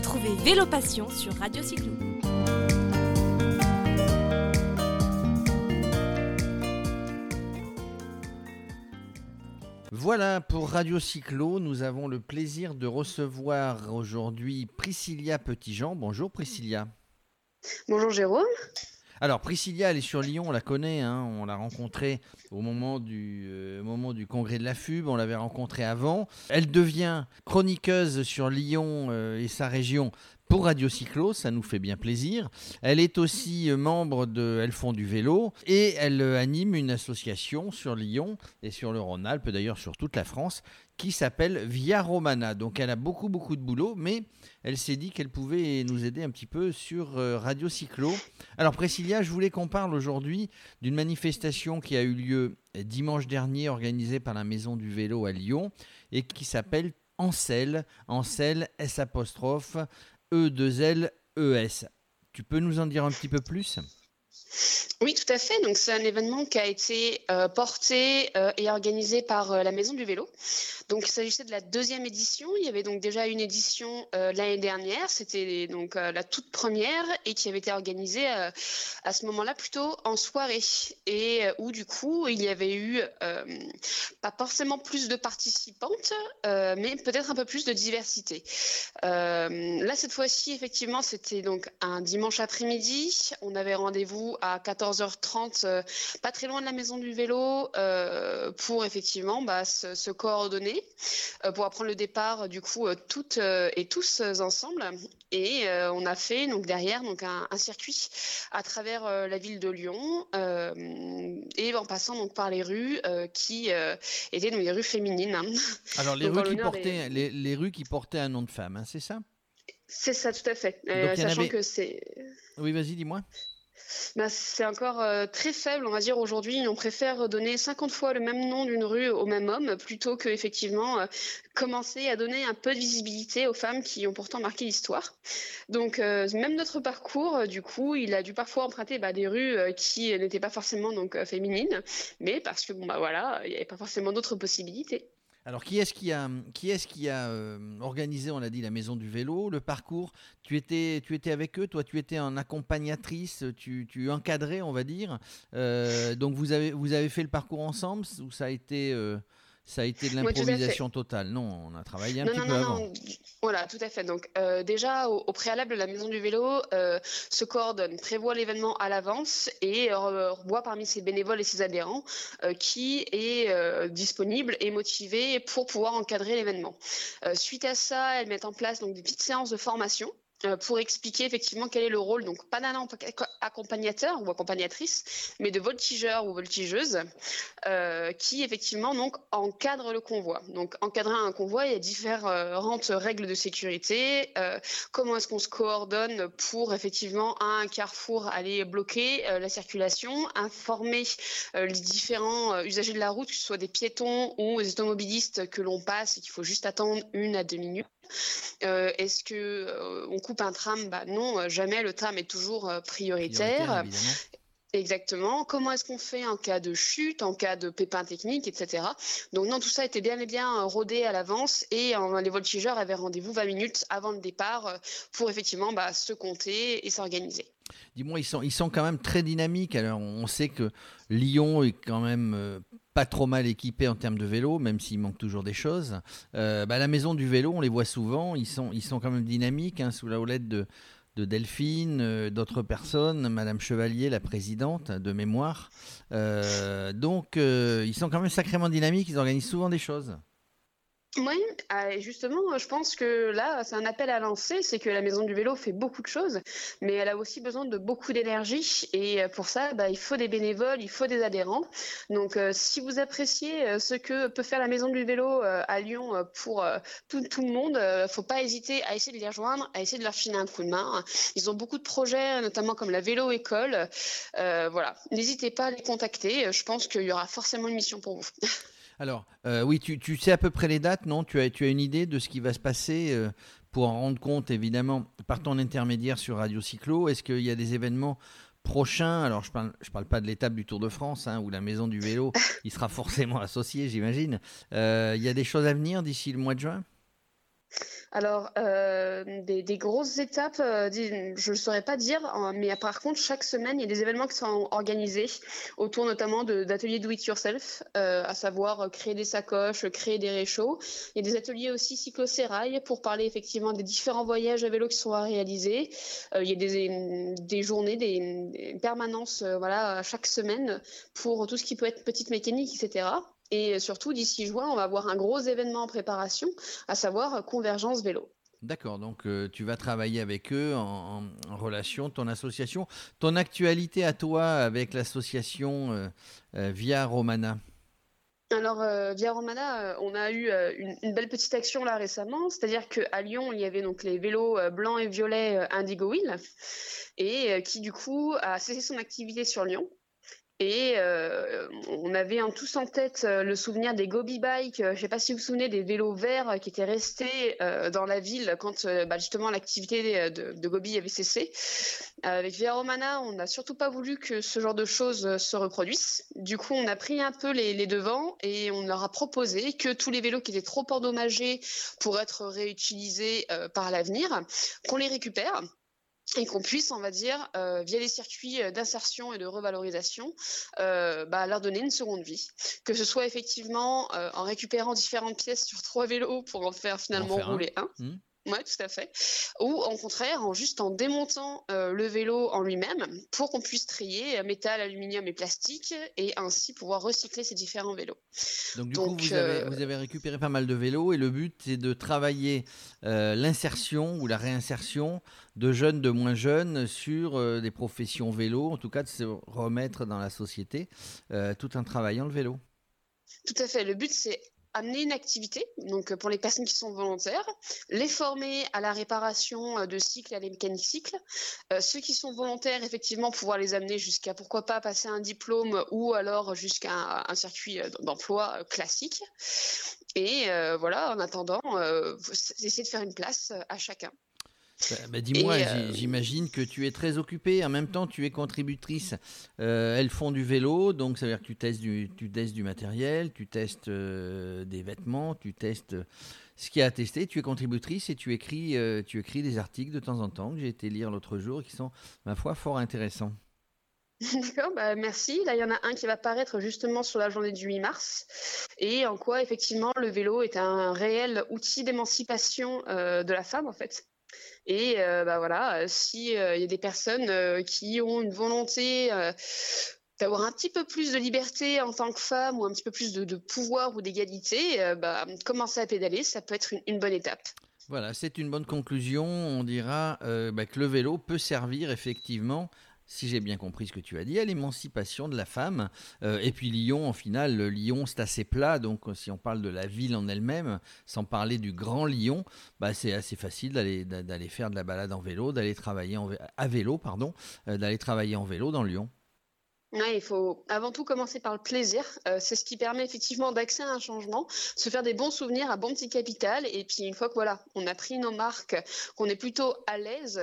Retrouvez Vélo Passion sur Radio Cyclo. Voilà, pour Radio Cyclo, nous avons le plaisir de recevoir aujourd'hui Priscilla Petitjean. Bonjour Priscilla. Bonjour Jérôme. Alors Priscilla, elle est sur Lyon, on la connaît, hein, on l'a rencontrée au moment du, euh, moment du congrès de la FUB, on l'avait rencontrée avant. Elle devient chroniqueuse sur Lyon euh, et sa région pour Radio Cyclo, ça nous fait bien plaisir. Elle est aussi euh, membre de Elles font du vélo et elle anime une association sur Lyon et sur le Rhône-Alpes, d'ailleurs sur toute la France, qui s'appelle Via Romana. Donc elle a beaucoup beaucoup de boulot, mais elle s'est dit qu'elle pouvait nous aider un petit peu sur Radio Cyclo. Alors Priscilla, je voulais qu'on parle aujourd'hui d'une manifestation qui a eu lieu dimanche dernier organisée par la Maison du Vélo à Lyon et qui s'appelle Ancel, Ancel S apostrophe E2L-ES. Tu peux nous en dire un petit peu plus? Oui, tout à fait. Donc, c'est un événement qui a été euh, porté euh, et organisé par euh, la Maison du Vélo. Donc, il s'agissait de la deuxième édition. Il y avait donc déjà une édition l'année dernière. C'était donc la toute première et qui avait été organisée à ce moment-là plutôt en soirée et où du coup il y avait eu pas forcément plus de participantes, mais peut-être un peu plus de diversité. là, cette fois-ci, effectivement, c'était donc un dimanche après-midi. On avait rendez-vous à 14h30, euh, pas très loin de la maison du vélo, euh, pour effectivement bah, se, coordonner, euh, pour apprendre le départ du coup toutes et tous ensemble. Et on a fait donc derrière donc un, circuit à travers la ville de Lyon et en passant donc par les rues qui étaient donc des rues féminines. Hein. Alors les, rues qui, portaient, les, rues qui portaient un nom de femme, hein, c'est ça? C'est ça, tout à fait. sachant que c'est. Oui, vas-y, dis-moi. Bah, c'est encore euh, très faible, on va dire aujourd'hui. On préfère donner 50 fois le même nom d'une rue au même homme plutôt que effectivement euh, commencer à donner un peu de visibilité aux femmes qui ont pourtant marqué l'histoire. Donc euh, même notre parcours, du coup, il a dû parfois emprunter bah, des rues qui n'étaient pas forcément donc féminines, mais parce que bon bah voilà, il n'y avait pas forcément d'autres possibilités. Alors, qui est-ce qui a, euh, organisé, on l'a dit, la maison du vélo, le parcours? Tu étais, avec eux, toi, tu étais en accompagnatrice, tu, encadrais, on va dire. Euh, donc, vous avez, vous avez fait le parcours ensemble ou ça a été. Euh, ça a été de l'improvisation totale. Non, on a travaillé un petit peu avant. Non. Voilà, tout à fait. Donc euh, déjà, au, préalable, la Maison du Vélo euh, se coordonne, prévoit l'événement à l'avance et euh, revoit parmi ses bénévoles et ses adhérents qui est disponible et motivé pour pouvoir encadrer l'événement. suite à ça, elle met en place donc des petites séances de formation euh, pour expliquer effectivement quel est le rôle, donc pas d'un accompagnateur ou accompagnatrice, mais de voltigeur ou voltigeuse, euh, qui effectivement donc encadre le convoi. Donc encadrer un convoi, il y a différentes règles de sécurité. Euh, comment est-ce qu'on se coordonne pour effectivement à un carrefour aller bloquer la circulation, informer les différents usagers de la route, que ce soit des piétons ou des automobilistes que l'on passe et qu'il faut juste attendre une à deux minutes. Euh, est-ce que euh, on coupe un tram? Bah non, euh, jamais. Le tram est toujours prioritaire. Exactement. Comment est-ce qu'on fait en cas de chute, en cas de pépin technique, etc. Donc non, tout ça était bien et bien rodé à l'avance et les voltigeurs avaient rendez-vous 20 minutes avant le départ pour effectivement bah, se compter et s'organiser. Dis-moi, ils sont, ils sont quand même très dynamiques. Alors, on sait que Lyon est quand même pas trop mal équipés en termes de vélo, même s'il manque toujours des choses. Euh, bah, la maison du vélo, on les voit souvent, ils sont, ils sont quand même dynamiques, hein, sous la houlette de, de Delphine, euh, d'autres personnes, Madame Chevalier, la présidente de mémoire. Euh, donc, ils sont quand même sacrément dynamiques, ils organisent souvent des choses. Oui, ah, justement, je pense que là, c'est un appel à lancer, c'est que la Maison du Vélo fait beaucoup de choses, mais elle a aussi besoin de beaucoup d'énergie, et pour ça, bah, il faut des bénévoles, il faut des adhérents. Donc, euh, si vous appréciez euh, ce que peut faire la Maison du Vélo euh, à Lyon pour tout, tout, le monde, faut pas hésiter à essayer de les rejoindre, à essayer de leur filer un coup de main. Ils ont beaucoup de projets, notamment comme la vélo école. voilà, n'hésitez pas à les contacter. Je pense qu'il y aura forcément une mission pour vous. Alors, euh, oui, tu, sais à peu près les dates, non? Tu as, tu as une idée de ce qui va se passer euh, pour en rendre compte, évidemment, par ton intermédiaire sur Radio Cyclo? Est-ce qu'il y a des événements prochains? Alors, je ne parle, je parle pas de l'étape du Tour de France, hein, où la maison du vélo, il sera forcément associé, j'imagine. Euh, il y a des choses à venir d'ici le mois de juin? Alors, euh, des, grosses étapes, euh, je ne saurais pas dire, hein, mais par contre, chaque semaine, il y a des événements qui sont organisés autour notamment d'ateliers do-it-yourself, euh, à savoir créer des sacoches, créer des réchauds. Il y a des ateliers aussi cyclo-sérail pour parler effectivement des différents voyages à vélo qui sont à réaliser. il y a des, des journées, des, permanences voilà, chaque semaine pour tout ce qui peut être petite mécanique, etc. Et surtout, d'ici juin, on va avoir un gros événement en préparation, à savoir Convergence Vélo. D'accord, donc euh, tu vas travailler avec eux en, relation, ton association. Ton actualité à toi avec l'association euh, euh, Via Romana? Alors, Via Romana, on a eu une, belle petite action là récemment, c'est-à-dire qu'à Lyon, il y avait donc les vélos blancs et violets Indigo Wheel, et qui du coup a cessé son activité sur Lyon. Et euh, on avait en tous en tête euh, le souvenir des Gobi Bike. Euh, je ne sais pas si vous vous souvenez des vélos verts qui étaient restés dans la ville quand bah, justement l'activité de, Gobi avait cessé. Avec Via Romana, on n'a surtout pas voulu que ce genre de choses se reproduisent. Du coup, on a pris un peu les devants et on leur a proposé que tous les vélos qui étaient trop endommagés pour être réutilisés par l'avenir, qu'on les récupère et qu'on puisse, on va dire, euh, via les circuits euh, d'insertion et de revalorisation, euh, bah, leur donner une seconde vie. Que ce soit effectivement en récupérant différentes pièces sur trois vélos pour en faire finalement rouler un. Mmh. Oui, tout à fait. Ou au contraire, en juste en démontant euh, le vélo en lui-même pour qu'on puisse trier euh, métal, aluminium et plastique et ainsi pouvoir recycler ces différents vélos. Donc du coup, euh, vous avez, récupéré pas mal de vélos et le but c'est de travailler l'insertion ou la réinsertion de jeunes, de moins jeunes sur des professions vélo, en tout cas de se remettre dans la société tout en travaillant le vélo. Tout à fait. Le but, c'est amener une activité, donc euh, pour les personnes qui sont volontaires, les former à la réparation euh, de cycles à les mécaniques cycles. Euh, ceux qui sont volontaires, effectivement, pouvoir les amener jusqu'à pourquoi pas passer un diplôme ou alors jusqu'à un, circuit d'emploi classique. Et voilà, en attendant, essayer de faire une place à chacun. Bah, bah, dis-moi, euh, j'imagine que tu es très occupée. En même temps, tu es contributrice. Euh, elles font du vélo, donc ça veut dire que tu testes du, tu testes du matériel, tu testes euh, des vêtements, tu testes ce qu'il y a à tester. Tu es contributrice et tu écris, tu écris des articles de temps en temps que j'ai été lire l'autre jour et qui sont, ma foi, fort intéressants. D'accord, bah merci. Là, il y en a un qui va paraître justement sur la journée du 8 mars et en quoi effectivement le vélo est un réel outil d'émancipation de la femme en fait? Et euh, bah voilà, euh, il y a des personnes euh, qui ont une volonté d'avoir un petit peu plus de liberté en tant que femme ou un petit peu plus de, pouvoir ou d'égalité, bah, commencer à pédaler, ça peut être une bonne étape. Voilà, c'est une bonne conclusion. On dira bah, que le vélo peut servir effectivement si j'ai bien compris ce que tu as dit, à l'émancipation de la femme. Euh, et puis Lyon, en final, Lyon, c'est assez plat. Donc, si on parle de la ville en elle-même, sans parler du grand Lyon, bah, c'est assez facile d'aller, d'aller faire de la balade en vélo, d'aller travailler en, à vélo, pardon, euh, d'aller travailler en vélo dans Lyon. Ouais, il faut avant tout commencer par le plaisir. Euh, c'est ce qui permet effectivement d'accéder à un changement, se faire des bons souvenirs à bon petit capital. Et puis une fois que voilà, on a pris nos marques, qu'on est plutôt à l'aise,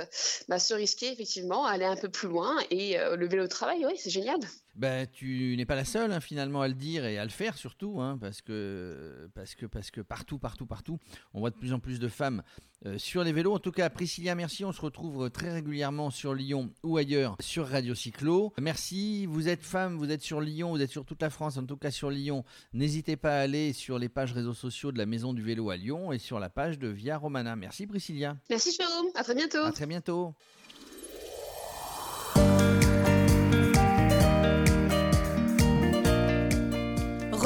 bah, se risquer effectivement, aller un peu plus loin. Et euh, le vélo de travail, oui, c'est génial ben, tu n'es pas la seule hein, finalement à le dire et à le faire surtout, hein, parce, que, parce, que, parce que partout, partout, partout, on voit de plus en plus de femmes euh, sur les vélos. En tout cas, Priscilla, merci. On se retrouve très régulièrement sur Lyon ou ailleurs sur Radio Cyclo. Merci. Vous êtes femme, vous êtes sur Lyon, vous êtes sur toute la France, en tout cas sur Lyon. N'hésitez pas à aller sur les pages réseaux sociaux de la Maison du Vélo à Lyon et sur la page de Via Romana. Merci Priscilla. Merci Jérôme. À très bientôt. À très bientôt.